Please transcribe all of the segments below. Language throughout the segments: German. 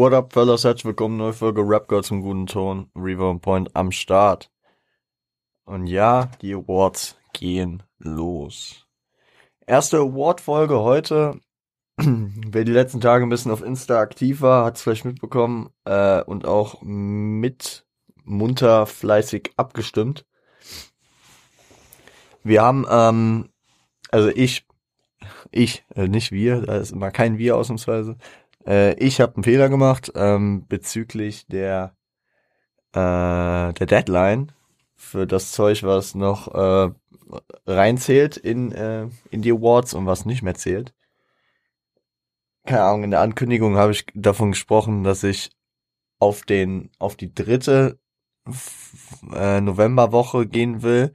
What up, fellas? Herzlich willkommen, neue Folge Rap Girl zum guten Ton. Reaver Point am Start. Und ja, die Awards gehen los. Erste Award-Folge heute. Wer die letzten Tage ein bisschen auf Insta aktiv war, hat es vielleicht mitbekommen äh, und auch mit munter fleißig abgestimmt. Wir haben, ähm, also ich, ich, äh, nicht wir, da ist immer kein wir ausnahmsweise. Äh, ich habe einen Fehler gemacht ähm, bezüglich der äh, der Deadline für das Zeug, was noch äh, reinzählt in äh, in die Awards und was nicht mehr zählt. Keine Ahnung, in der Ankündigung habe ich davon gesprochen, dass ich auf den auf die dritte äh, Novemberwoche gehen will.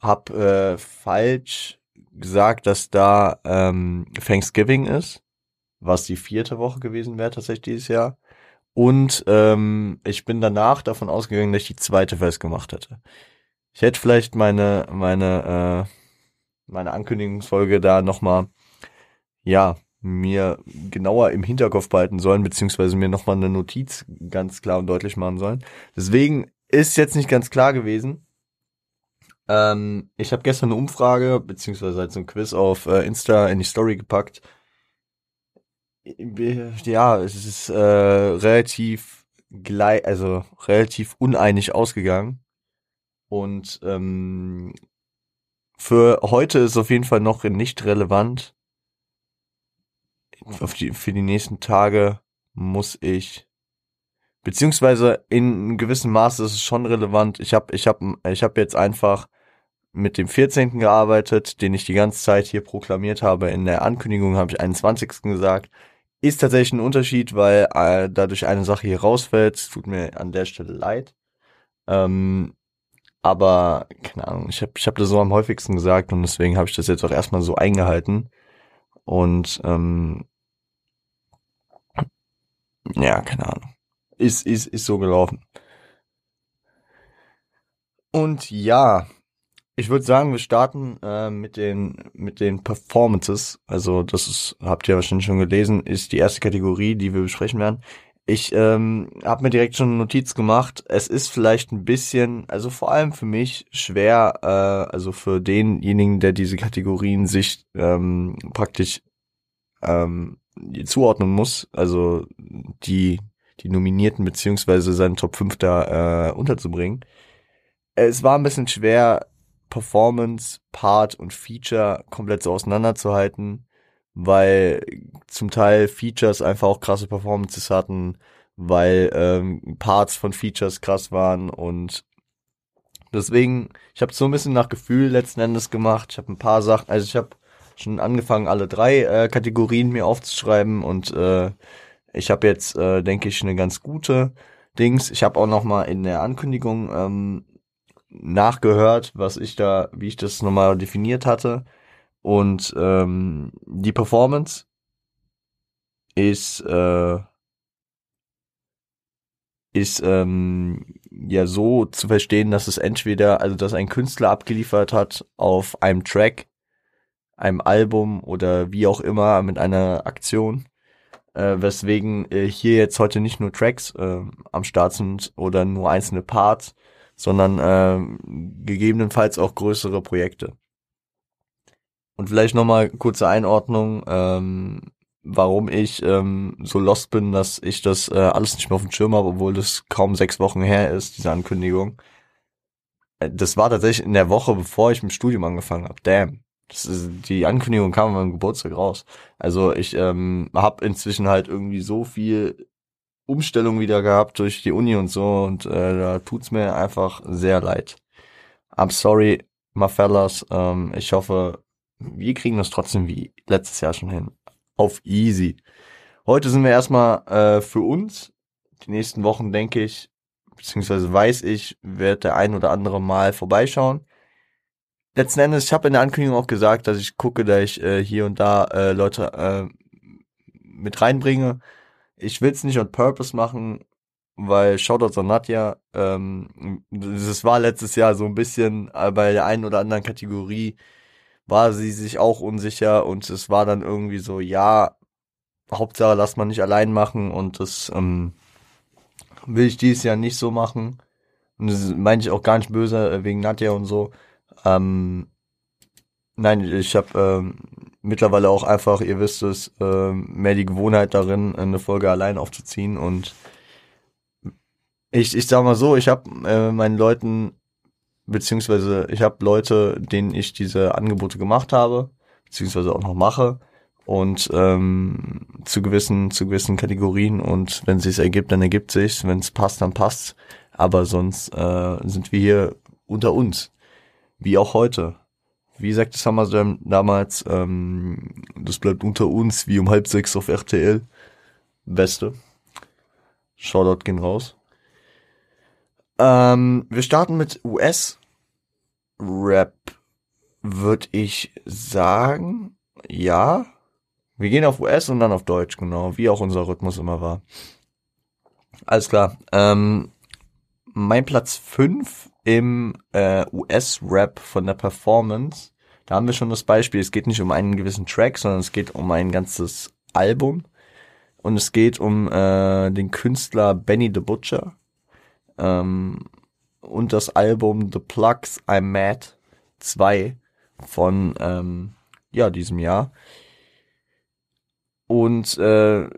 Hab äh, falsch gesagt, dass da ähm, Thanksgiving ist was die vierte Woche gewesen wäre tatsächlich dieses Jahr. Und ähm, ich bin danach davon ausgegangen, dass ich die zweite festgemacht hätte. Ich hätte vielleicht meine meine äh, meine Ankündigungsfolge da nochmal, ja mir genauer im Hinterkopf behalten sollen beziehungsweise mir nochmal eine Notiz ganz klar und deutlich machen sollen. Deswegen ist jetzt nicht ganz klar gewesen. Ähm, ich habe gestern eine Umfrage beziehungsweise halt so ein Quiz auf äh, Insta in die Story gepackt ja, es ist äh, relativ gleich, also relativ uneinig ausgegangen. Und ähm, für heute ist auf jeden Fall noch nicht relevant. Auf die, für die nächsten Tage muss ich, beziehungsweise in gewissem Maße ist es schon relevant. Ich habe ich hab, ich hab jetzt einfach mit dem 14. gearbeitet, den ich die ganze Zeit hier proklamiert habe. In der Ankündigung habe ich 21. gesagt. Ist tatsächlich ein Unterschied, weil äh, dadurch eine Sache hier rausfällt. Tut mir an der Stelle leid. Ähm, aber, keine Ahnung, ich habe ich hab das so am häufigsten gesagt und deswegen habe ich das jetzt auch erstmal so eingehalten. Und ähm, ja, keine Ahnung. Ist, ist, ist so gelaufen. Und ja, ich würde sagen, wir starten äh, mit den mit den Performances. Also das ist, habt ihr wahrscheinlich schon gelesen, ist die erste Kategorie, die wir besprechen werden. Ich ähm, habe mir direkt schon eine Notiz gemacht. Es ist vielleicht ein bisschen, also vor allem für mich schwer, äh, also für denjenigen, der diese Kategorien sich ähm, praktisch ähm, zuordnen muss, also die die Nominierten beziehungsweise seinen Top 5 da äh, unterzubringen. Es war ein bisschen schwer, Performance, Part und Feature komplett so auseinanderzuhalten, weil zum Teil Features einfach auch krasse Performances hatten, weil ähm, Parts von Features krass waren und deswegen, ich habe so ein bisschen nach Gefühl letzten Endes gemacht. Ich habe ein paar Sachen, also ich habe schon angefangen, alle drei äh, Kategorien mir aufzuschreiben und äh, ich habe jetzt, äh, denke ich, eine ganz gute Dings. Ich habe auch noch mal in der Ankündigung ähm, nachgehört, was ich da, wie ich das nochmal definiert hatte. Und ähm, die Performance ist äh, ist ähm, ja so zu verstehen, dass es entweder, also dass ein Künstler abgeliefert hat auf einem Track, einem Album oder wie auch immer mit einer Aktion, äh, weswegen äh, hier jetzt heute nicht nur Tracks äh, am Start sind oder nur einzelne Parts, sondern äh, gegebenenfalls auch größere Projekte. Und vielleicht nochmal kurze Einordnung, ähm, warum ich ähm, so lost bin, dass ich das äh, alles nicht mehr auf dem Schirm habe, obwohl das kaum sechs Wochen her ist, diese Ankündigung. Äh, das war tatsächlich in der Woche, bevor ich mit dem Studium angefangen habe. Damn. Ist, die Ankündigung kam an meinem Geburtstag raus. Also ich ähm, habe inzwischen halt irgendwie so viel Umstellung wieder gehabt durch die Uni und so und äh, da tut's mir einfach sehr leid. I'm sorry, my fellas. Ähm, ich hoffe, wir kriegen das trotzdem wie letztes Jahr schon hin. Auf easy. Heute sind wir erstmal äh, für uns. Die nächsten Wochen denke ich, beziehungsweise weiß ich, wird der ein oder andere mal vorbeischauen. Letzten Endes, ich habe in der Ankündigung auch gesagt, dass ich gucke, dass ich äh, hier und da äh, Leute äh, mit reinbringe ich will es nicht on purpose machen, weil Shoutouts an Nadja, ähm, das war letztes Jahr so ein bisschen äh, bei der einen oder anderen Kategorie war sie sich auch unsicher und es war dann irgendwie so, ja, Hauptsache lass man nicht allein machen und das ähm, will ich dieses Jahr nicht so machen. Und das meine ich auch gar nicht böse äh, wegen Nadja und so. Ähm, nein, ich habe ähm, mittlerweile auch einfach, ihr wisst es, äh, mehr die Gewohnheit darin, eine Folge allein aufzuziehen und ich, ich sag mal so, ich habe äh, meinen Leuten, beziehungsweise ich habe Leute, denen ich diese Angebote gemacht habe, beziehungsweise auch noch mache und ähm, zu gewissen zu gewissen Kategorien und wenn es sich ergibt, dann ergibt sich, wenn es passt, dann passt. Aber sonst äh, sind wir hier unter uns, wie auch heute. Wie sagte SummerSlam damals, ähm, das bleibt unter uns, wie um halb sechs auf RTL. Beste. Shoutout gehen raus. Ähm, wir starten mit US-Rap, würde ich sagen. Ja. Wir gehen auf US und dann auf Deutsch, genau, wie auch unser Rhythmus immer war. Alles klar. Ähm, mein Platz 5 im äh, US-Rap von der Performance, da haben wir schon das Beispiel, es geht nicht um einen gewissen Track, sondern es geht um ein ganzes Album. Und es geht um äh, den Künstler Benny the Butcher. Ähm, und das Album The Plugs I'm Mad 2 von ähm, ja, diesem Jahr. Und äh,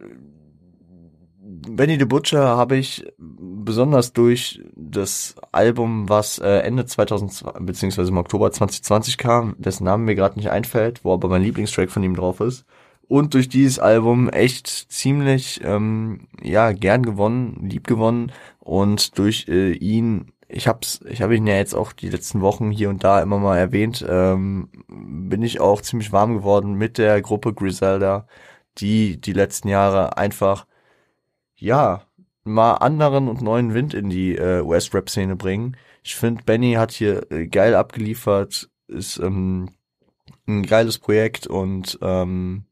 Benny the Butcher habe ich besonders durch das Album, was äh, Ende 2020 beziehungsweise im Oktober 2020 kam, dessen Name mir gerade nicht einfällt, wo aber mein Lieblingstrack von ihm drauf ist, und durch dieses Album echt ziemlich ähm, ja gern gewonnen, lieb gewonnen. Und durch äh, ihn ich hab's, ich habe ihn ja jetzt auch die letzten Wochen hier und da immer mal erwähnt, ähm, bin ich auch ziemlich warm geworden mit der Gruppe Griselda, die die letzten Jahre einfach ja mal anderen und neuen Wind in die äh, US-Rap-Szene bringen. Ich finde, Benny hat hier äh, geil abgeliefert, ist ähm, ein geiles Projekt und ähm,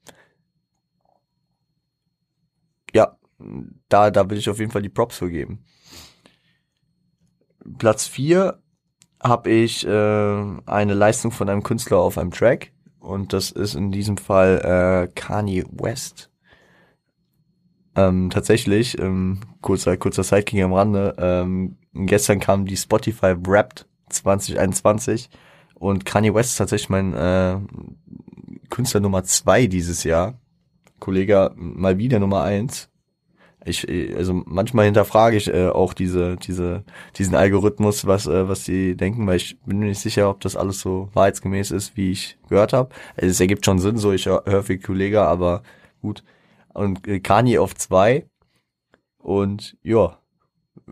ja, da, da will ich auf jeden Fall die Props für geben. Platz 4 habe ich äh, eine Leistung von einem Künstler auf einem Track und das ist in diesem Fall äh, Kanye West. Ähm, tatsächlich, ähm, kurzer, kurzer Sidekick am Rande, ähm, gestern kam die Spotify Wrapped 2021 und Kanye West ist tatsächlich mein äh, Künstler Nummer zwei dieses Jahr. Kollege mal wieder Nummer eins. Ich, also manchmal hinterfrage ich äh, auch diese, diese, diesen Algorithmus, was, äh, was sie denken, weil ich bin mir nicht sicher, ob das alles so wahrheitsgemäß ist, wie ich gehört habe. Also es ergibt schon Sinn, so ich höre hör viel Kollege, aber gut. Und äh, Kanye auf zwei und ja,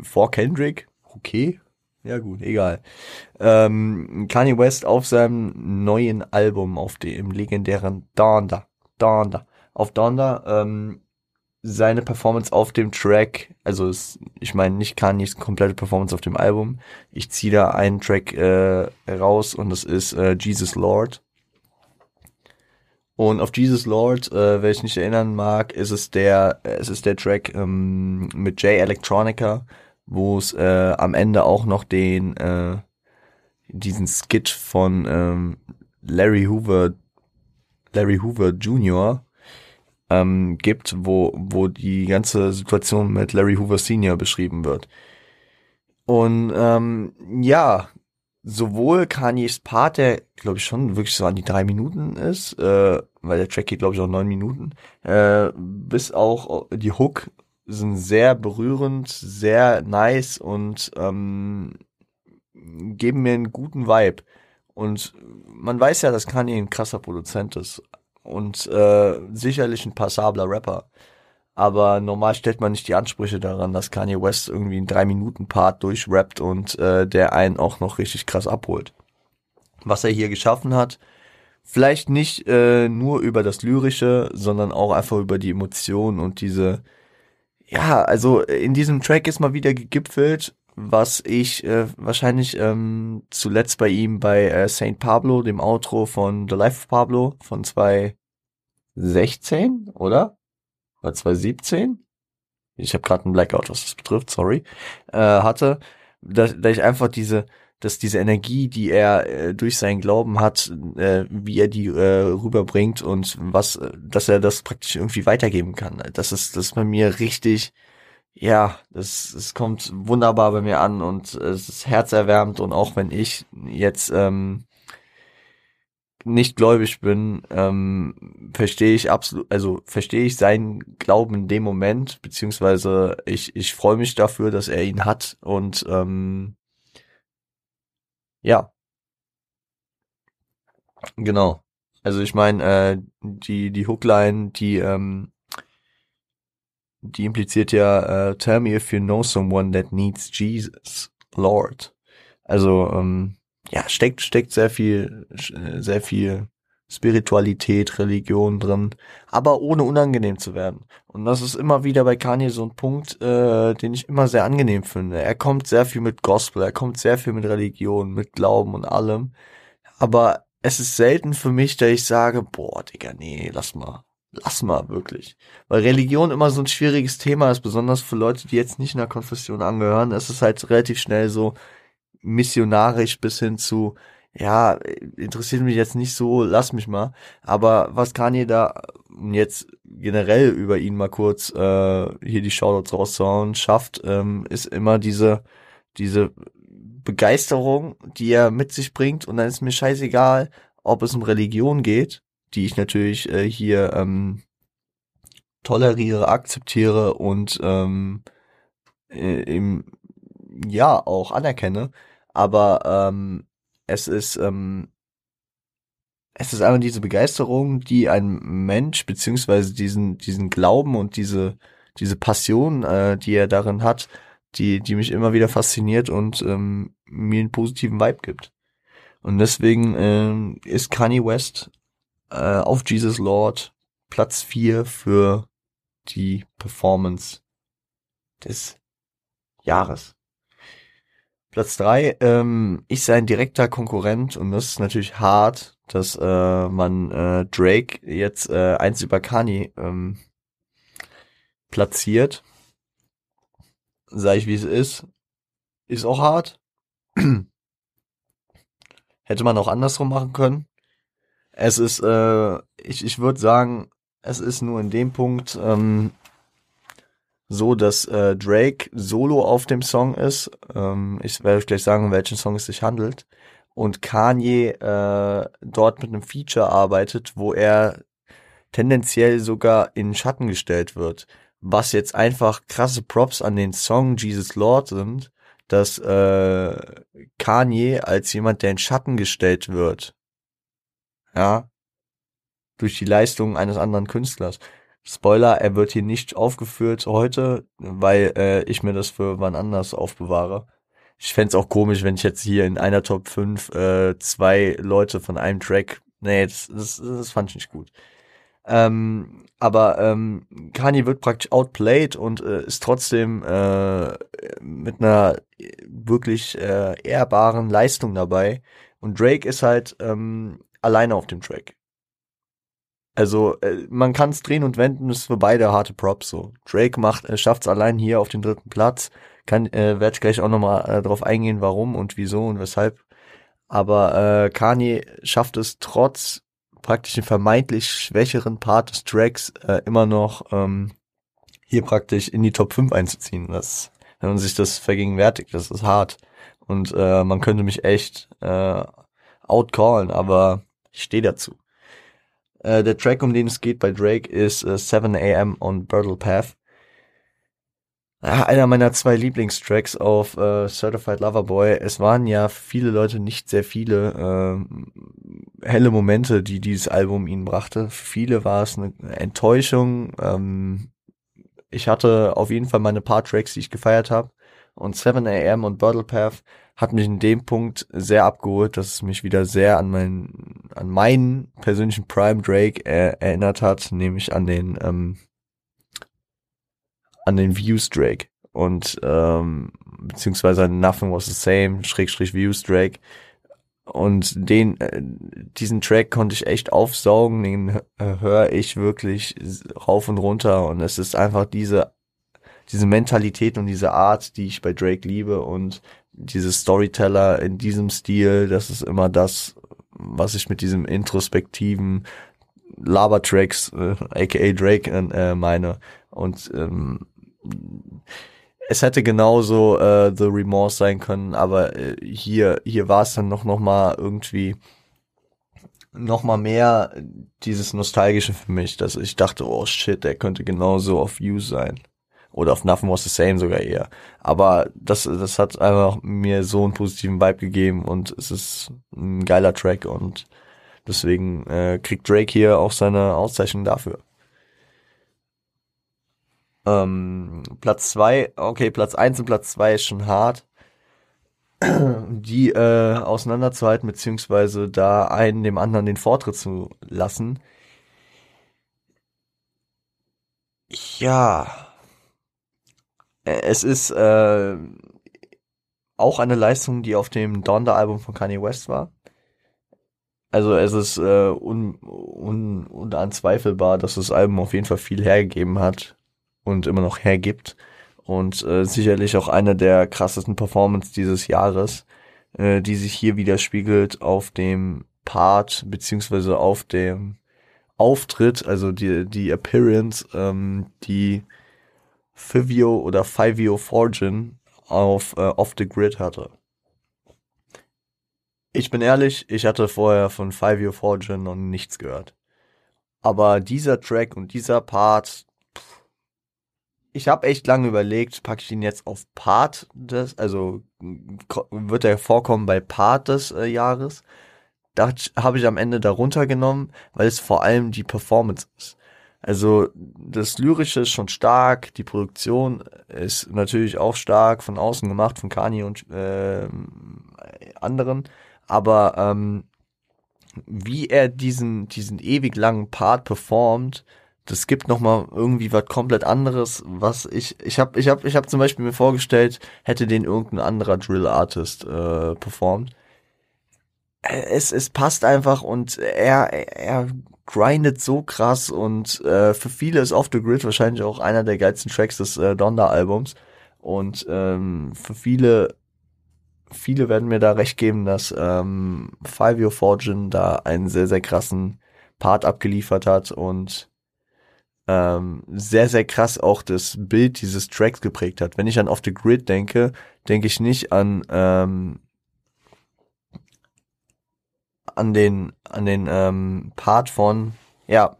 vor Kendrick, okay, ja gut, egal. Ähm, Kanye West auf seinem neuen Album, auf dem legendären Donda, Donda, auf Donda, ähm, seine Performance auf dem Track, also es, ich meine nicht Kanye's komplette Performance auf dem Album, ich ziehe da einen Track äh, raus und das ist äh, Jesus Lord. Und auf Jesus Lord, äh, wer ich nicht erinnern mag, ist es der, es ist der Track ähm, mit Jay Electronica, wo es äh, am Ende auch noch den äh, diesen Skit von ähm, Larry Hoover, Larry Hoover Jr ähm, gibt, wo, wo die ganze Situation mit Larry Hoover Senior beschrieben wird. Und ähm, ja, sowohl Kanye's Part, der glaube ich schon wirklich so an die drei Minuten ist, äh, weil der Track geht glaube ich auch neun Minuten, äh, bis auch die Hook sind sehr berührend, sehr nice und ähm, geben mir einen guten Vibe. Und man weiß ja, dass Kanye ein krasser Produzent ist und äh, sicherlich ein passabler Rapper. Aber normal stellt man nicht die Ansprüche daran, dass Kanye West irgendwie einen 3-Minuten-Part durchrappt und äh, der einen auch noch richtig krass abholt. Was er hier geschaffen hat, vielleicht nicht äh, nur über das Lyrische, sondern auch einfach über die Emotionen und diese, ja, also in diesem Track ist mal wieder gegipfelt, was ich äh, wahrscheinlich ähm, zuletzt bei ihm bei äh, Saint Pablo, dem Outro von The Life of Pablo von 2016, oder? Oder 2017? Ich habe gerade einen Blackout, was das betrifft, sorry. Äh, hatte, dass, dass ich einfach diese dass diese Energie, die er äh, durch seinen Glauben hat, äh, wie er die äh, rüberbringt und was, äh, dass er das praktisch irgendwie weitergeben kann. Das ist, das ist bei mir richtig, ja, das, es kommt wunderbar bei mir an und es ist herzerwärmend und auch wenn ich jetzt ähm, nicht gläubig bin, ähm, verstehe ich absolut, also verstehe ich seinen Glauben in dem Moment, beziehungsweise ich, ich freue mich dafür, dass er ihn hat und ähm, ja. Genau. Also ich meine, äh, die, die Hookline, die, ähm, die impliziert ja, äh, tell me if you know someone that needs Jesus, Lord. Also, ähm, ja, steckt, steckt sehr viel, sehr viel Spiritualität, Religion drin, aber ohne unangenehm zu werden. Und das ist immer wieder bei Kanye so ein Punkt, äh, den ich immer sehr angenehm finde. Er kommt sehr viel mit Gospel, er kommt sehr viel mit Religion, mit Glauben und allem. Aber es ist selten für mich, dass ich sage, boah, Digga, nee, lass mal. Lass mal, wirklich. Weil Religion immer so ein schwieriges Thema ist, besonders für Leute, die jetzt nicht in der Konfession angehören. Es ist halt relativ schnell so missionarisch bis hin zu, ja, interessiert mich jetzt nicht so, lass mich mal. Aber was Kanye da jetzt generell über ihn mal kurz äh, hier die Shoutouts rauszuhauen schafft, ähm, ist immer diese, diese Begeisterung, die er mit sich bringt. Und dann ist mir scheißegal, ob es um Religion geht, die ich natürlich äh, hier ähm, toleriere, akzeptiere und ähm, äh, im, ja auch anerkenne. Aber ähm, es ist, ähm, es ist einfach diese Begeisterung, die ein Mensch beziehungsweise diesen, diesen Glauben und diese, diese Passion, äh, die er darin hat, die, die mich immer wieder fasziniert und ähm, mir einen positiven Vibe gibt. Und deswegen ähm, ist Kanye West äh, auf Jesus Lord Platz 4 für die Performance des Jahres. Platz drei ähm, ist sein direkter Konkurrent und das ist natürlich hart, dass äh, man äh, Drake jetzt äh, eins über Kanye ähm, platziert. Sag ich, wie es ist. Ist auch hart. Hätte man auch andersrum machen können. Es ist, äh, ich, ich würde sagen, es ist nur in dem Punkt ähm, so, dass äh, Drake solo auf dem Song ist. Ähm, ich werde euch gleich sagen, um welchen Song es sich handelt. Und Kanye äh, dort mit einem Feature arbeitet, wo er tendenziell sogar in Schatten gestellt wird. Was jetzt einfach krasse Props an den Song Jesus Lord sind, dass äh, Kanye als jemand, der in Schatten gestellt wird, ja, durch die Leistung eines anderen Künstlers, Spoiler, er wird hier nicht aufgeführt heute, weil äh, ich mir das für wann anders aufbewahre. Ich fände auch komisch, wenn ich jetzt hier in einer Top 5 äh, zwei Leute von einem Track. Nee, das, das, das fand ich nicht gut. Ähm, aber ähm, Kanye wird praktisch outplayed und äh, ist trotzdem äh, mit einer wirklich äh, ehrbaren Leistung dabei. Und Drake ist halt ähm, alleine auf dem Track. Also äh, man kann es drehen und wenden, ist für beide harte Props so. Drake macht, äh, schafft es allein hier auf den dritten Platz. Kann, äh, werde ich gleich auch nochmal äh, darauf eingehen, warum und wieso und weshalb. Aber äh, Kanye schafft es trotz praktisch den vermeintlich schwächeren Part des Tracks äh, immer noch ähm, hier praktisch in die Top 5 einzuziehen. Das, wenn man sich das vergegenwärtigt, das ist hart. Und äh, man könnte mich echt äh, outcallen, aber ich stehe dazu. Äh, der Track, um den es geht bei Drake, ist äh, 7 AM on Burtle Path. Ja, einer meiner zwei Lieblingstracks auf äh, Certified Lover Boy. Es waren ja viele Leute, nicht sehr viele äh, helle Momente, die dieses Album ihnen brachte. Für viele war es eine Enttäuschung. Ähm, ich hatte auf jeden Fall meine paar Tracks, die ich gefeiert habe. Und 7 AM und Bottle Path hat mich in dem Punkt sehr abgeholt, dass es mich wieder sehr an meinen, an meinen persönlichen Prime Drake äh, erinnert hat, nämlich an den, ähm, an den Views Drake und ähm, beziehungsweise Nothing Was the Same, Schrägstrich Views Drake. Und den, äh, diesen Track konnte ich echt aufsaugen, den äh, höre ich wirklich rauf und runter und es ist einfach diese diese Mentalität und diese Art, die ich bei Drake liebe und diese Storyteller in diesem Stil, das ist immer das, was ich mit diesem introspektiven Labertracks, äh, aka Drake, äh, meine. Und ähm, es hätte genauso äh, The Remorse sein können, aber äh, hier hier war es dann noch noch mal irgendwie noch mal mehr dieses nostalgische für mich, dass ich dachte, oh shit, der könnte genauso auf You sein oder auf Nothing Was the Same sogar eher. Aber das das hat einfach mir so einen positiven Vibe gegeben und es ist ein geiler Track und deswegen äh, kriegt Drake hier auch seine Auszeichnung dafür. Ähm, Platz zwei, okay, Platz eins und Platz zwei ist schon hart. Die äh, auseinanderzuhalten, beziehungsweise da einen dem anderen den Vortritt zu lassen. Ja. Es ist äh, auch eine Leistung, die auf dem Donda-Album von Kanye West war. Also es ist äh, un, un, unanzweifelbar, dass das Album auf jeden Fall viel hergegeben hat und immer noch hergibt. Und äh, sicherlich auch eine der krassesten Performance dieses Jahres, äh, die sich hier widerspiegelt auf dem Part beziehungsweise auf dem Auftritt, also die, die Appearance, ähm, die Fivio oder Fivio Forgin auf äh, Off the Grid hatte. Ich bin ehrlich, ich hatte vorher von Fivio Forgin noch nichts gehört. Aber dieser Track und dieser Part ich habe echt lange überlegt, packe ich ihn jetzt auf Part des, also wird er vorkommen bei Part des äh, Jahres. Da habe ich am Ende darunter genommen, weil es vor allem die Performance ist. Also das Lyrische ist schon stark, die Produktion ist natürlich auch stark von außen gemacht, von Kanye und äh, anderen, aber ähm, wie er diesen, diesen ewig langen Part performt, das gibt noch mal irgendwie was komplett anderes, was ich ich habe ich habe ich habe zum Beispiel mir vorgestellt, hätte den irgendein anderer Drill Artist äh, performt. Es es passt einfach und er er grindet so krass und äh, für viele ist Off the Grid wahrscheinlich auch einer der geilsten Tracks des äh, Donda Albums und ähm, für viele viele werden mir da recht geben, dass ähm, Five Year Fortune da einen sehr sehr krassen Part abgeliefert hat und ähm, sehr, sehr krass auch das Bild dieses Tracks geprägt hat. Wenn ich an Off the Grid denke, denke ich nicht an ähm, an den an den ähm, Part von ja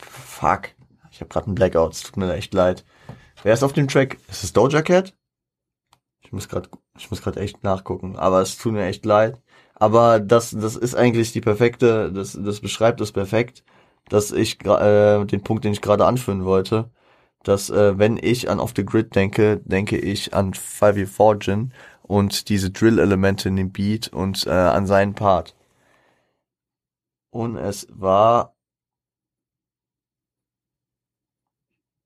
fuck. Ich habe gerade einen Blackout es tut mir echt leid. Wer ist auf dem Track? Ist es Doja Cat? Ich muss gerade ich muss gerade echt nachgucken aber es tut mir echt leid. Aber das das ist eigentlich die perfekte das das beschreibt es perfekt dass ich äh, den Punkt, den ich gerade anführen wollte, dass äh, wenn ich an Off the Grid denke, denke ich an 5 Fortune und diese Drill-Elemente in dem Beat und äh, an seinen Part. Und es war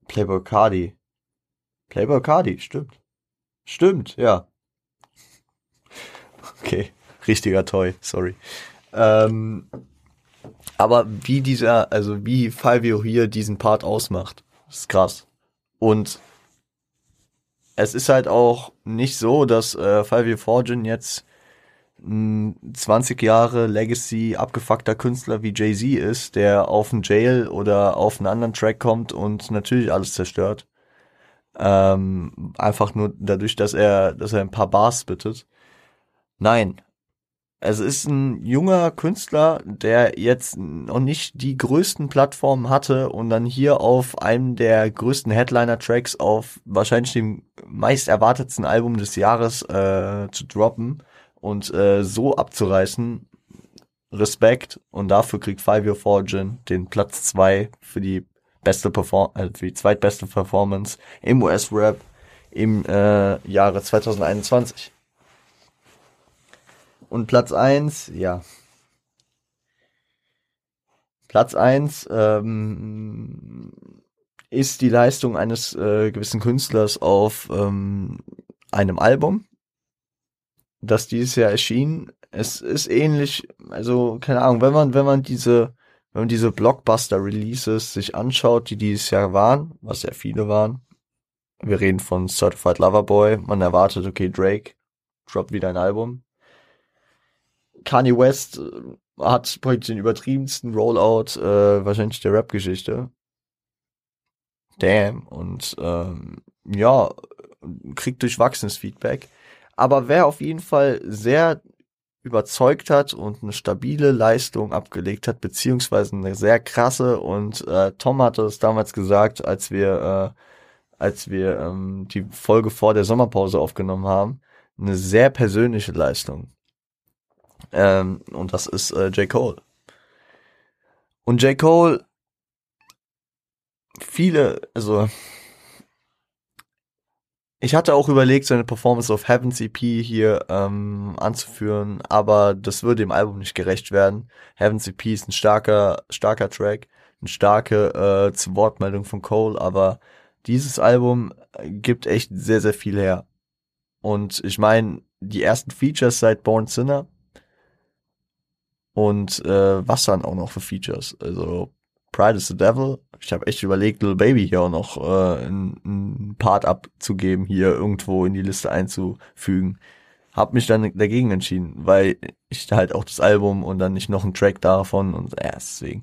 Playboy Cardi. Playboy Cardi, stimmt. Stimmt, ja. Okay, richtiger Toy, sorry. Ähm, aber wie dieser, also wie Fivio hier diesen Part ausmacht, ist krass. Und es ist halt auch nicht so, dass äh, Fivio Fortune jetzt ein 20 Jahre Legacy abgefuckter Künstler wie Jay-Z ist, der auf einen Jail oder auf einen anderen Track kommt und natürlich alles zerstört. Ähm, einfach nur dadurch, dass er, dass er ein paar Bars bittet. Nein, es ist ein junger Künstler, der jetzt noch nicht die größten Plattformen hatte und dann hier auf einem der größten Headliner-Tracks auf wahrscheinlich dem meist erwartetsten Album des Jahres äh, zu droppen und äh, so abzureißen. Respekt und dafür kriegt Five Year Fortune den Platz zwei für die beste Perform äh, für die zweitbeste Performance im US-Rap im äh, Jahre 2021. Und Platz eins, ja. Platz eins ähm, ist die Leistung eines äh, gewissen Künstlers auf ähm, einem Album, das dieses Jahr erschien. Es ist ähnlich, also keine Ahnung, wenn man wenn man diese wenn man diese Blockbuster Releases sich anschaut, die dieses Jahr waren, was sehr viele waren, Wir reden von Certified Lover Boy. Man erwartet, okay, Drake droppt wieder ein Album. Kanye West äh, hat den übertriebensten Rollout äh, wahrscheinlich der Rap-Geschichte. Damn. Und ähm, ja, kriegt durchwachsenes Feedback. Aber wer auf jeden Fall sehr überzeugt hat und eine stabile Leistung abgelegt hat, beziehungsweise eine sehr krasse und äh, Tom hatte es damals gesagt, als wir äh, als wir ähm, die Folge vor der Sommerpause aufgenommen haben, eine sehr persönliche Leistung. Ähm, und das ist äh, J. Cole. Und J. Cole, viele, also ich hatte auch überlegt, seine Performance auf Heaven's EP hier ähm, anzuführen, aber das würde dem Album nicht gerecht werden. Heaven's EP ist ein starker, starker Track, eine starke äh, Wortmeldung von Cole, aber dieses Album gibt echt sehr, sehr viel her. Und ich meine, die ersten Features seit Born Sinner und äh, was dann auch noch für Features. Also Pride is the Devil. Ich habe echt überlegt, Little Baby hier auch noch äh, einen Part abzugeben, hier irgendwo in die Liste einzufügen. Hab mich dann dagegen entschieden, weil ich halt auch das Album und dann nicht noch einen Track davon und ja, deswegen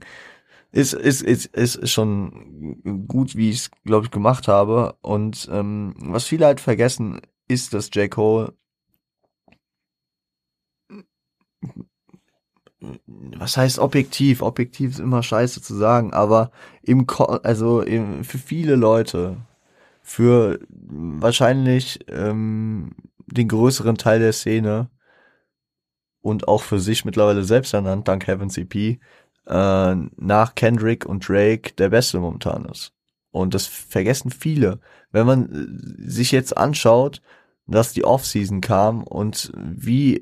ist ist ist ist schon gut, wie ich es glaube ich gemacht habe und ähm, was viele halt vergessen ist, dass J Cole was heißt objektiv? Objektiv ist immer scheiße zu sagen, aber im, Ko also im, für viele Leute, für wahrscheinlich ähm, den größeren Teil der Szene und auch für sich mittlerweile selbst ernannt, dank Heaven's EP, äh, nach Kendrick und Drake der Beste momentan ist. Und das vergessen viele. Wenn man sich jetzt anschaut, dass die Offseason kam und wie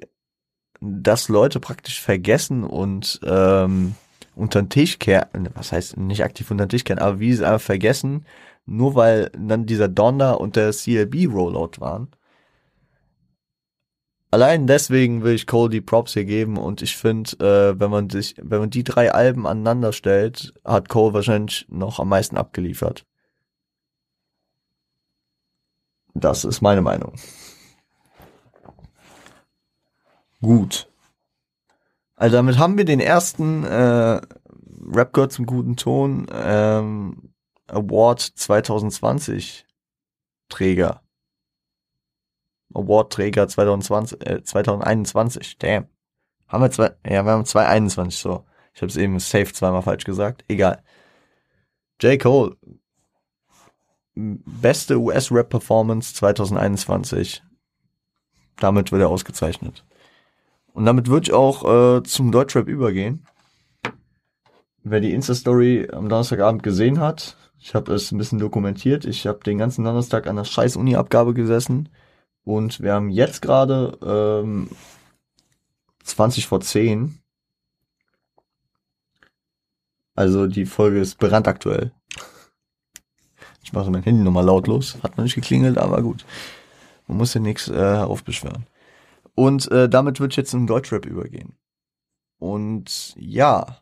dass Leute praktisch vergessen und ähm, unter den Tisch kehren, was heißt nicht aktiv unter den Tisch kehren, aber wie sie einfach vergessen, nur weil dann dieser Donner und der CLB Rollout waren. Allein deswegen will ich Cole die Props hier geben und ich finde, äh, wenn man sich, wenn man die drei Alben aneinander stellt, hat Cole wahrscheinlich noch am meisten abgeliefert. Das ist meine Meinung. Gut. Also damit haben wir den ersten äh, Rap God zum guten Ton ähm, Award 2020 Träger. Award Träger 2020, äh, 2021. Damn. Haben wir zwei, ja, wir haben 2021 so. Ich habe es eben safe zweimal falsch gesagt. Egal. J. Cole. Beste US-Rap-Performance 2021. Damit wird er ausgezeichnet. Und damit würde ich auch äh, zum Deutschrap übergehen. Wer die Insta-Story am Donnerstagabend gesehen hat, ich habe es ein bisschen dokumentiert. Ich habe den ganzen Donnerstag an der scheiß Uni-Abgabe gesessen. Und wir haben jetzt gerade ähm, 20 vor 10. Also die Folge ist brandaktuell. Ich mache mein Handy nochmal lautlos. Hat noch nicht geklingelt, aber gut. Man muss ja nichts äh, aufbeschwören. Und äh, damit wird jetzt zum Deutschrap übergehen. Und ja,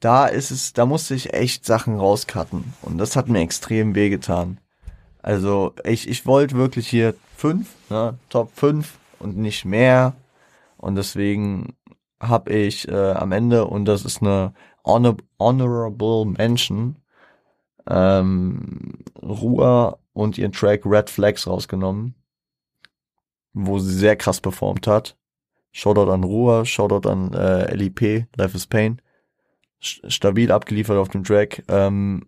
da ist es, da musste ich echt Sachen rauscutten. Und das hat mir extrem wehgetan. Also ich, ich wollte wirklich hier fünf, ne, Top 5 und nicht mehr. Und deswegen habe ich äh, am Ende, und das ist eine honor honorable Mention, ähm, Ruhr und ihren Track Red Flags rausgenommen wo sie sehr krass performt hat. Shoutout an Ruhr, Shoutout an äh, LIP, Life is Pain. stabil abgeliefert auf dem Track. Ähm,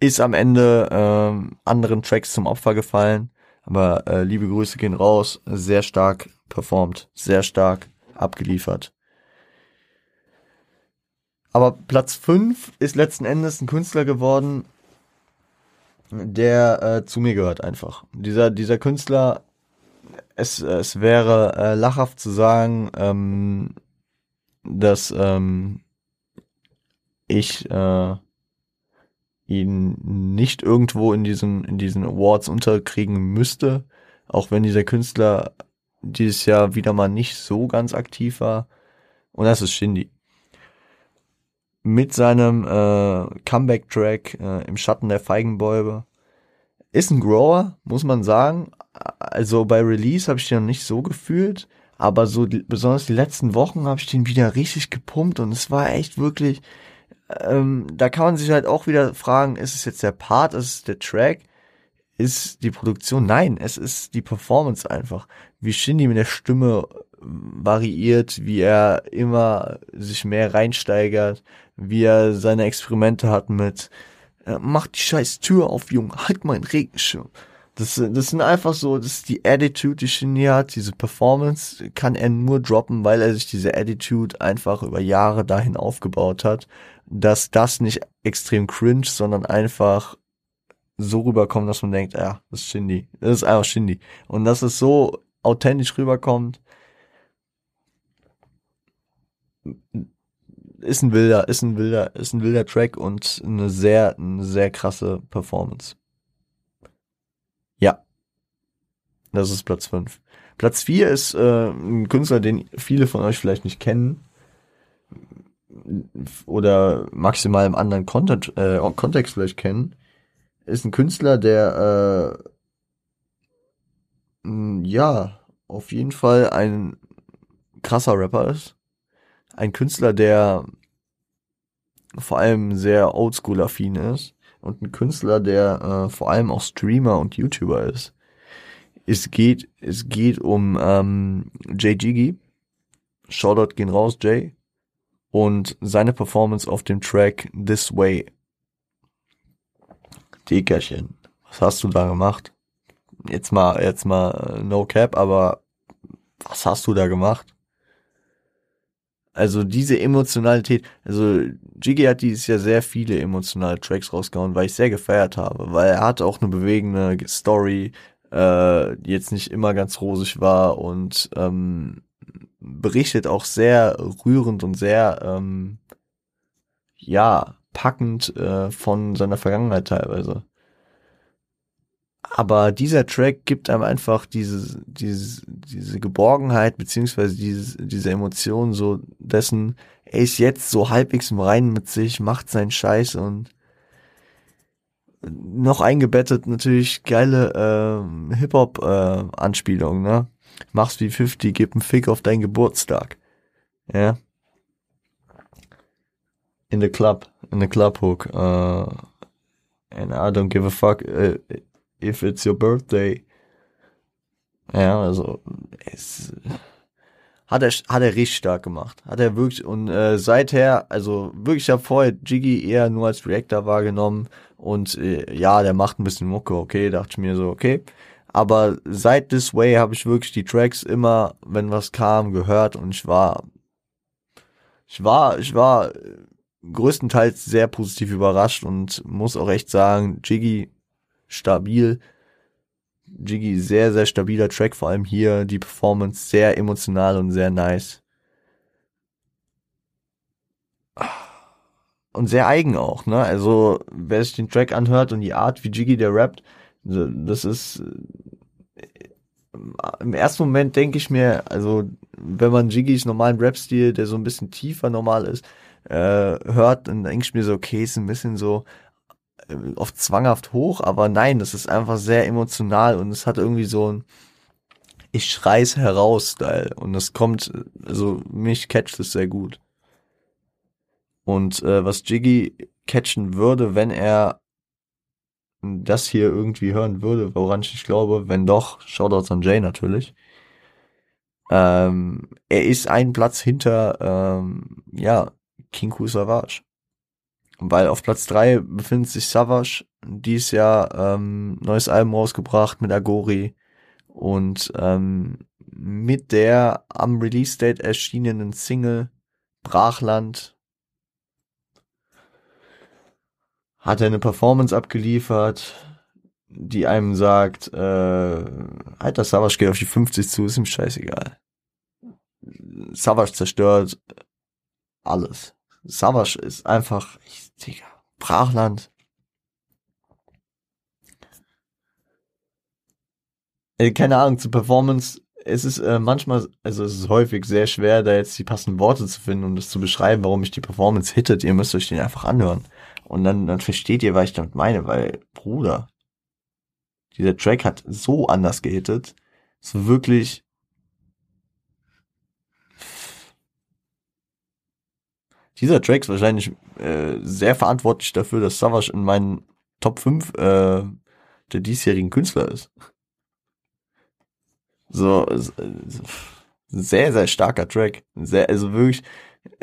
ist am Ende ähm, anderen Tracks zum Opfer gefallen. Aber äh, liebe Grüße gehen raus. Sehr stark performt, sehr stark abgeliefert. Aber Platz 5 ist letzten Endes ein Künstler geworden, der äh, zu mir gehört einfach. Dieser, dieser Künstler es, es wäre äh, lachhaft zu sagen, ähm, dass ähm, ich äh, ihn nicht irgendwo in diesen in diesen Awards unterkriegen müsste, auch wenn dieser Künstler dieses Jahr wieder mal nicht so ganz aktiv war. Und das ist Shindy. Mit seinem äh, Comeback-Track äh, im Schatten der Feigenbäume Ist ein Grower, muss man sagen. Also bei Release habe ich den noch nicht so gefühlt, aber so die, besonders die letzten Wochen habe ich den wieder richtig gepumpt und es war echt wirklich, ähm, da kann man sich halt auch wieder fragen, ist es jetzt der Part, ist es der Track, ist die Produktion? Nein, es ist die Performance einfach. Wie Shindy mit der Stimme variiert, wie er immer sich mehr reinsteigert, wie er seine Experimente hat mit äh, mach die scheiß Tür auf, Junge, halt meinen Regenschirm. Das, das sind einfach so, das ist die Attitude, die Shindy hat, diese Performance kann er nur droppen, weil er sich diese Attitude einfach über Jahre dahin aufgebaut hat, dass das nicht extrem cringe, sondern einfach so rüberkommt, dass man denkt, ja, das ist Shindy. Das ist einfach Shindy. Und dass es so authentisch rüberkommt, ist ein wilder, ist ein wilder, ist ein wilder Track und eine sehr, eine sehr krasse Performance. Ja. Das ist Platz 5. Platz 4 ist äh, ein Künstler, den viele von euch vielleicht nicht kennen. Oder maximal im anderen Content, äh, Kontext vielleicht kennen. Ist ein Künstler, der äh, ja, auf jeden Fall ein krasser Rapper ist ein Künstler, der vor allem sehr oldschool-affin ist und ein Künstler, der äh, vor allem auch Streamer und YouTuber ist. Es geht, es geht um ähm, Jay Jiggy. Shoutout gehen raus, Jay. Und seine Performance auf dem Track This Way. Dickerchen, was hast du da gemacht? Jetzt mal, jetzt mal äh, no cap, aber was hast du da gemacht? Also diese Emotionalität, also Jiggy hat dieses Jahr sehr viele emotionale Tracks rausgehauen, weil ich sehr gefeiert habe, weil er hat auch eine bewegende Story, äh, die jetzt nicht immer ganz rosig war und ähm, berichtet auch sehr rührend und sehr ähm, ja packend äh, von seiner Vergangenheit teilweise aber dieser Track gibt einem einfach diese, diese, diese Geborgenheit, beziehungsweise diese, diese Emotion so dessen, er ist jetzt so halbwegs im Reinen mit sich, macht seinen Scheiß und noch eingebettet natürlich geile äh, Hip-Hop-Anspielungen, äh, ne? Mach's wie 50, gib einen Fick auf deinen Geburtstag. Ja. In the club, in the club hook. Uh, and I don't give a fuck. Uh, if it's your birthday. Ja, also es hat er hat er richtig stark gemacht. Hat er wirklich und äh, seither, also wirklich, ich habe vorher Jiggy eher nur als Reactor wahrgenommen und äh, ja, der macht ein bisschen Mucke, okay, dachte ich mir so, okay. Aber seit This Way habe ich wirklich die Tracks immer, wenn was kam, gehört und ich war, ich war, ich war größtenteils sehr positiv überrascht und muss auch echt sagen, Jiggy stabil. Jiggy sehr, sehr stabiler Track, vor allem hier die Performance sehr emotional und sehr nice. Und sehr eigen auch, ne? Also, wer sich den Track anhört und die Art, wie Jiggy der rappt, das ist im ersten Moment denke ich mir, also wenn man Jiggys normalen Rap-Stil, der so ein bisschen tiefer normal ist, äh, hört, dann denke ich mir so, okay, ist ein bisschen so oft zwanghaft hoch, aber nein, das ist einfach sehr emotional und es hat irgendwie so ein ich schrei's heraus Style und es kommt, also mich catcht es sehr gut. Und äh, was Jiggy catchen würde, wenn er das hier irgendwie hören würde, woran ich glaube, wenn doch, Shoutouts an Jay natürlich. Ähm, er ist einen Platz hinter, ähm, ja, King Savage. Weil auf Platz drei befindet sich Savage, dies Jahr ähm, neues Album rausgebracht mit Agori und ähm, mit der am Release-Date erschienenen Single Brachland hat er eine Performance abgeliefert, die einem sagt, äh, Alter, Savage geht auf die 50 zu, ist ihm scheißegal. Savage zerstört alles. Savage ist einfach, ich, Digga, Brachland. Äh, keine Ahnung, zu Performance, es ist äh, manchmal, also es ist häufig sehr schwer, da jetzt die passenden Worte zu finden und um das zu beschreiben, warum mich die Performance hittet. Ihr müsst euch den einfach anhören. Und dann, dann versteht ihr, was ich damit meine, weil, Bruder, Dieser Track hat so anders gehittet. So wirklich. Dieser Track ist wahrscheinlich äh, sehr verantwortlich dafür, dass Savage in meinen Top 5 äh, der diesjährigen Künstler ist. So, sehr, sehr starker Track. Sehr, also wirklich,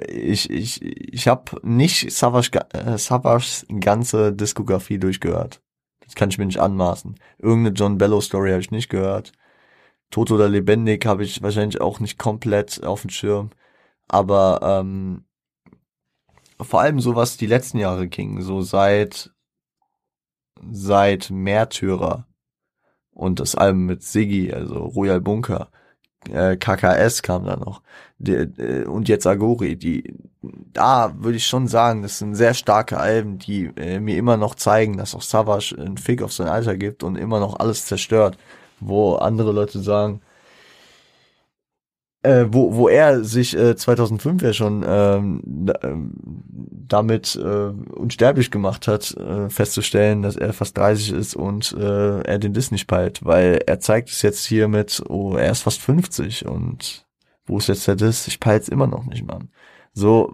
ich, ich, ich habe nicht Savage, äh, Savages ganze Diskografie durchgehört. Das kann ich mir nicht anmaßen. Irgendeine John Bellow Story habe ich nicht gehört. Tot oder lebendig habe ich wahrscheinlich auch nicht komplett auf dem Schirm. Aber ähm, vor allem so was die letzten Jahre ging, so seit seit Märtyrer und das Album mit Siggy, also Royal Bunker, äh, KKS kam da noch die, äh, und jetzt Agori, die da würde ich schon sagen, das sind sehr starke Alben, die äh, mir immer noch zeigen, dass auch Savage einen Fick auf sein Alter gibt und immer noch alles zerstört, wo andere Leute sagen, äh, wo, wo er sich äh, 2005 ja schon ähm, ähm, damit äh, unsterblich gemacht hat, äh, festzustellen, dass er fast 30 ist und äh, er den nicht peilt, weil er zeigt es jetzt hier mit, oh, er ist fast 50 und wo ist jetzt der Diss? Ich peil's immer noch nicht, Mann. So,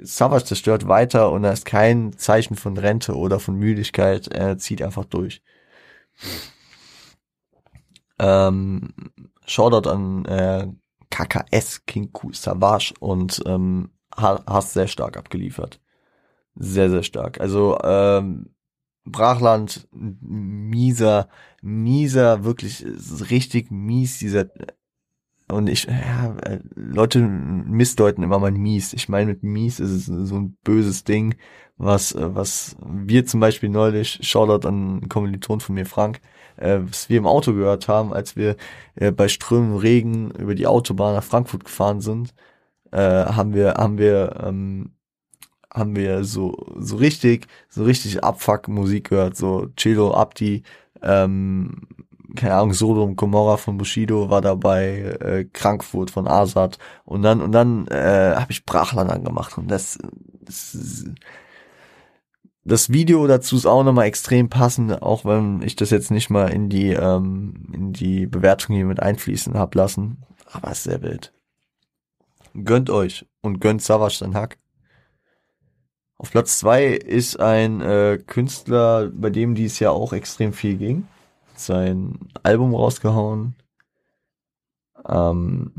Savage zerstört weiter und da ist kein Zeichen von Rente oder von Müdigkeit, er zieht einfach durch. Ähm, Shoutout an äh, KKS, King Ku Savage und ähm, hast sehr stark abgeliefert. Sehr, sehr stark. Also ähm, Brachland, mieser, mieser, wirklich richtig mies, dieser und ich, ja, Leute missdeuten immer mal mies. Ich meine, mit mies ist es so ein böses Ding, was, äh, was wir zum Beispiel neulich, Shoutout an einen Kommiliton von mir, Frank, äh, was wir im Auto gehört haben, als wir äh, bei strömendem Regen über die Autobahn nach Frankfurt gefahren sind, äh, haben wir, haben wir, ähm, haben wir so, so richtig, so richtig Abfuck Musik gehört, so Chelo Abdi, ähm, keine Ahnung, Sodom Gomorra von Bushido war dabei, äh, Krankfurt von Asad und dann und dann äh, habe ich Brachland angemacht. Und das, das das Video dazu ist auch nochmal extrem passend, auch wenn ich das jetzt nicht mal in die ähm, in die Bewertung hier mit einfließen hab lassen, aber ist sehr wild. Gönnt euch und gönnt Savage sein Hack. Auf Platz zwei ist ein äh, Künstler, bei dem dies ja auch extrem viel ging sein Album rausgehauen, ähm,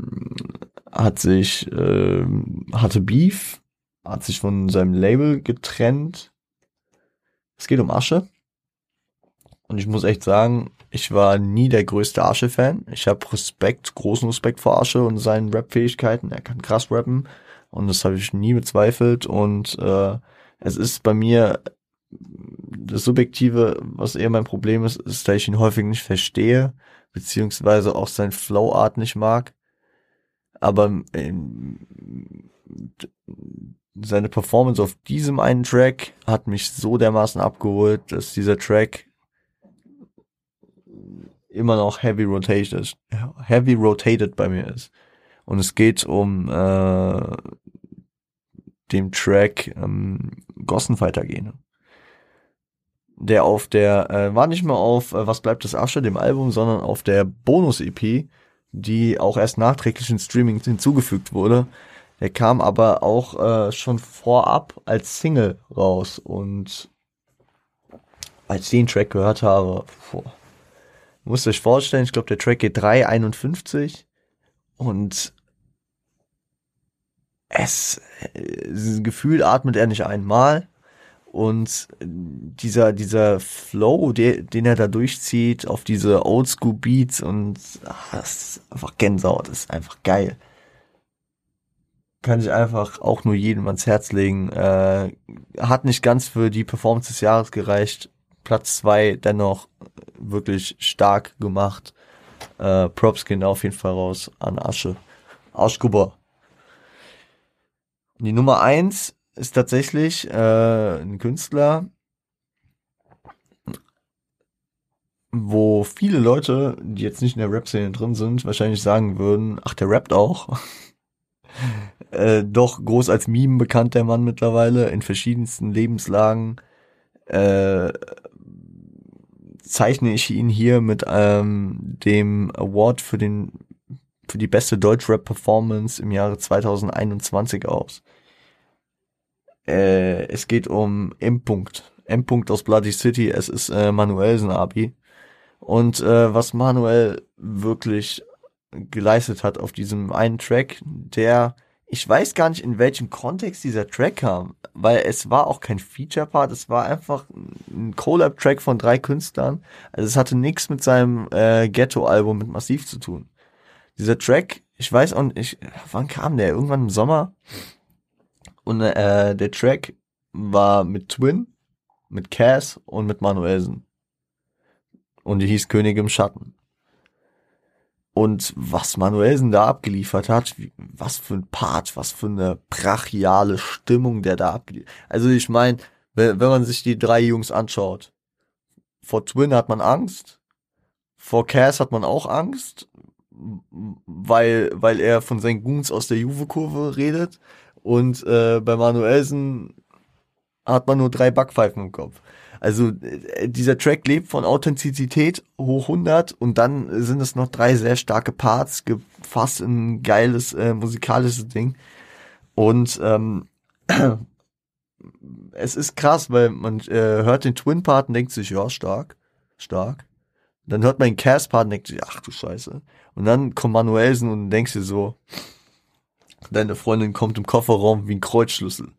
hat sich, äh, hatte Beef, hat sich von seinem Label getrennt. Es geht um Asche. Und ich muss echt sagen, ich war nie der größte Asche-Fan. Ich habe Respekt, großen Respekt vor Asche und seinen Rap-Fähigkeiten. Er kann krass rappen und das habe ich nie bezweifelt. Und äh, es ist bei mir das Subjektive, was eher mein Problem ist, ist, dass ich ihn häufig nicht verstehe, beziehungsweise auch sein Flowart nicht mag. Aber ähm, seine Performance auf diesem einen Track hat mich so dermaßen abgeholt, dass dieser Track immer noch heavy rotated, heavy rotated bei mir ist. Und es geht um äh, dem Track ähm, Gossenfighter gehen der auf der, äh, war nicht mal auf äh, Was bleibt das Asche, dem Album, sondern auf der Bonus-EP, die auch erst nachträglich in Streaming hinzugefügt wurde. Der kam aber auch äh, schon vorab als Single raus und als ich den Track gehört habe, boah, musst euch vorstellen, ich glaube der Track geht 3,51 und es, äh, gefühlt atmet er nicht einmal und dieser, dieser Flow, der, den er da durchzieht, auf diese Oldschool Beats und ach, das ist einfach Gänsehaut, das ist einfach geil. Kann ich einfach auch nur jedem ans Herz legen. Äh, hat nicht ganz für die Performance des Jahres gereicht. Platz zwei dennoch wirklich stark gemacht. Äh, Props gehen auf jeden Fall raus an Asche. Aschkuber. Die Nummer eins ist tatsächlich äh, ein Künstler, wo viele Leute, die jetzt nicht in der Rap-Szene drin sind, wahrscheinlich sagen würden, ach, der rappt auch. Äh, doch groß als Meme bekannt der Mann mittlerweile, in verschiedensten Lebenslagen. Äh, zeichne ich ihn hier mit ähm, dem Award für den für die beste Deutschrap-Performance im Jahre 2021 aus. Äh, es geht um M. -Punkt. M. -Punkt aus Bloody City. Es ist äh, Manuelsen Abi. Und äh, was Manuel wirklich geleistet hat auf diesem einen Track, der ich weiß gar nicht, in welchem Kontext dieser Track kam, weil es war auch kein Feature-Part, es war einfach ein Collab-Track von drei Künstlern. Also es hatte nichts mit seinem äh, Ghetto-Album mit Massiv zu tun. Dieser Track, ich weiß auch nicht, wann kam der? Irgendwann im Sommer. Und äh, der Track war mit Twin, mit Cass und mit Manuelsen. Und die hieß König im Schatten. Und was Manuelsen da abgeliefert hat, was für ein Part, was für eine brachiale Stimmung der da abgeliefert Also ich meine, wenn, wenn man sich die drei Jungs anschaut, vor Twin hat man Angst, vor Cass hat man auch Angst, weil, weil er von seinen Goons aus der Juve-Kurve redet. Und äh, bei Manuelsen hat man nur drei Backpfeifen im Kopf. Also äh, dieser Track lebt von Authentizität hoch 100 und dann sind es noch drei sehr starke Parts, gefasst in ein geiles äh, musikalisches Ding. Und ähm, es ist krass, weil man äh, hört den Twin-Part und denkt sich, ja, stark, stark. Dann hört man den Cass-Part und denkt sich, ach du Scheiße. Und dann kommt Manuelsen und denkst dir so, deine Freundin kommt im Kofferraum wie ein Kreuzschlüssel.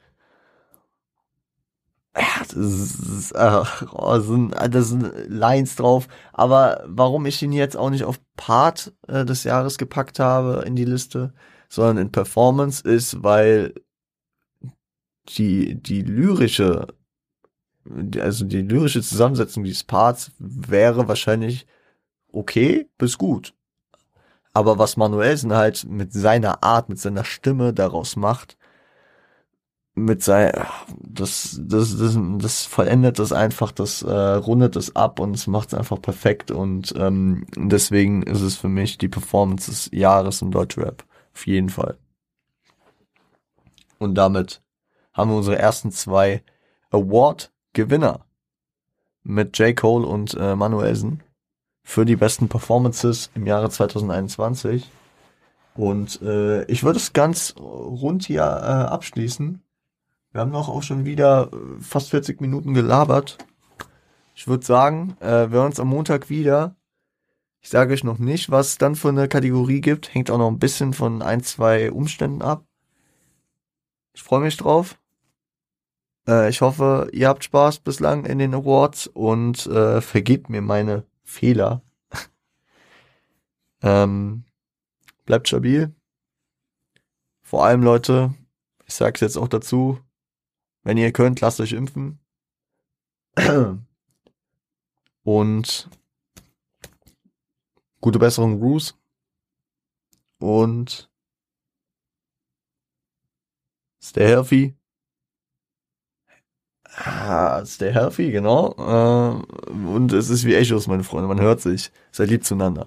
Ja, das ist, ach, oh, sind, das sind Lines drauf. Aber warum ich ihn jetzt auch nicht auf Part äh, des Jahres gepackt habe in die Liste, sondern in Performance ist, weil die, die lyrische, also die lyrische Zusammensetzung dieses Parts wäre wahrscheinlich okay bis gut. Aber was Manuelsen halt mit seiner Art, mit seiner Stimme daraus macht, mit sein, das, das, das, das vollendet das einfach, das äh, rundet es ab und es macht es einfach perfekt und ähm, deswegen ist es für mich die Performance des Jahres im Deutschrap. Auf jeden Fall. Und damit haben wir unsere ersten zwei Award-Gewinner mit J. Cole und äh, Manuelsen für die besten Performances im Jahre 2021. Und äh, ich würde es ganz rund hier äh, abschließen wir haben noch auch schon wieder äh, fast 40 Minuten gelabert. Ich würde sagen, äh, wir hören uns am Montag wieder. Ich sage euch noch nicht, was es dann für eine Kategorie gibt. Hängt auch noch ein bisschen von ein, zwei Umständen ab. Ich freue mich drauf. Äh, ich hoffe, ihr habt Spaß bislang in den Awards und äh, vergebt mir meine Fehler. ähm, bleibt stabil. Vor allem, Leute, ich sage es jetzt auch dazu, wenn ihr könnt, lasst euch impfen. Und gute Besserung, Bruce. Und stay healthy. Ah, stay healthy, genau. Äh, und es ist wie Echos, meine Freunde. Man hört sich. Seid lieb zueinander.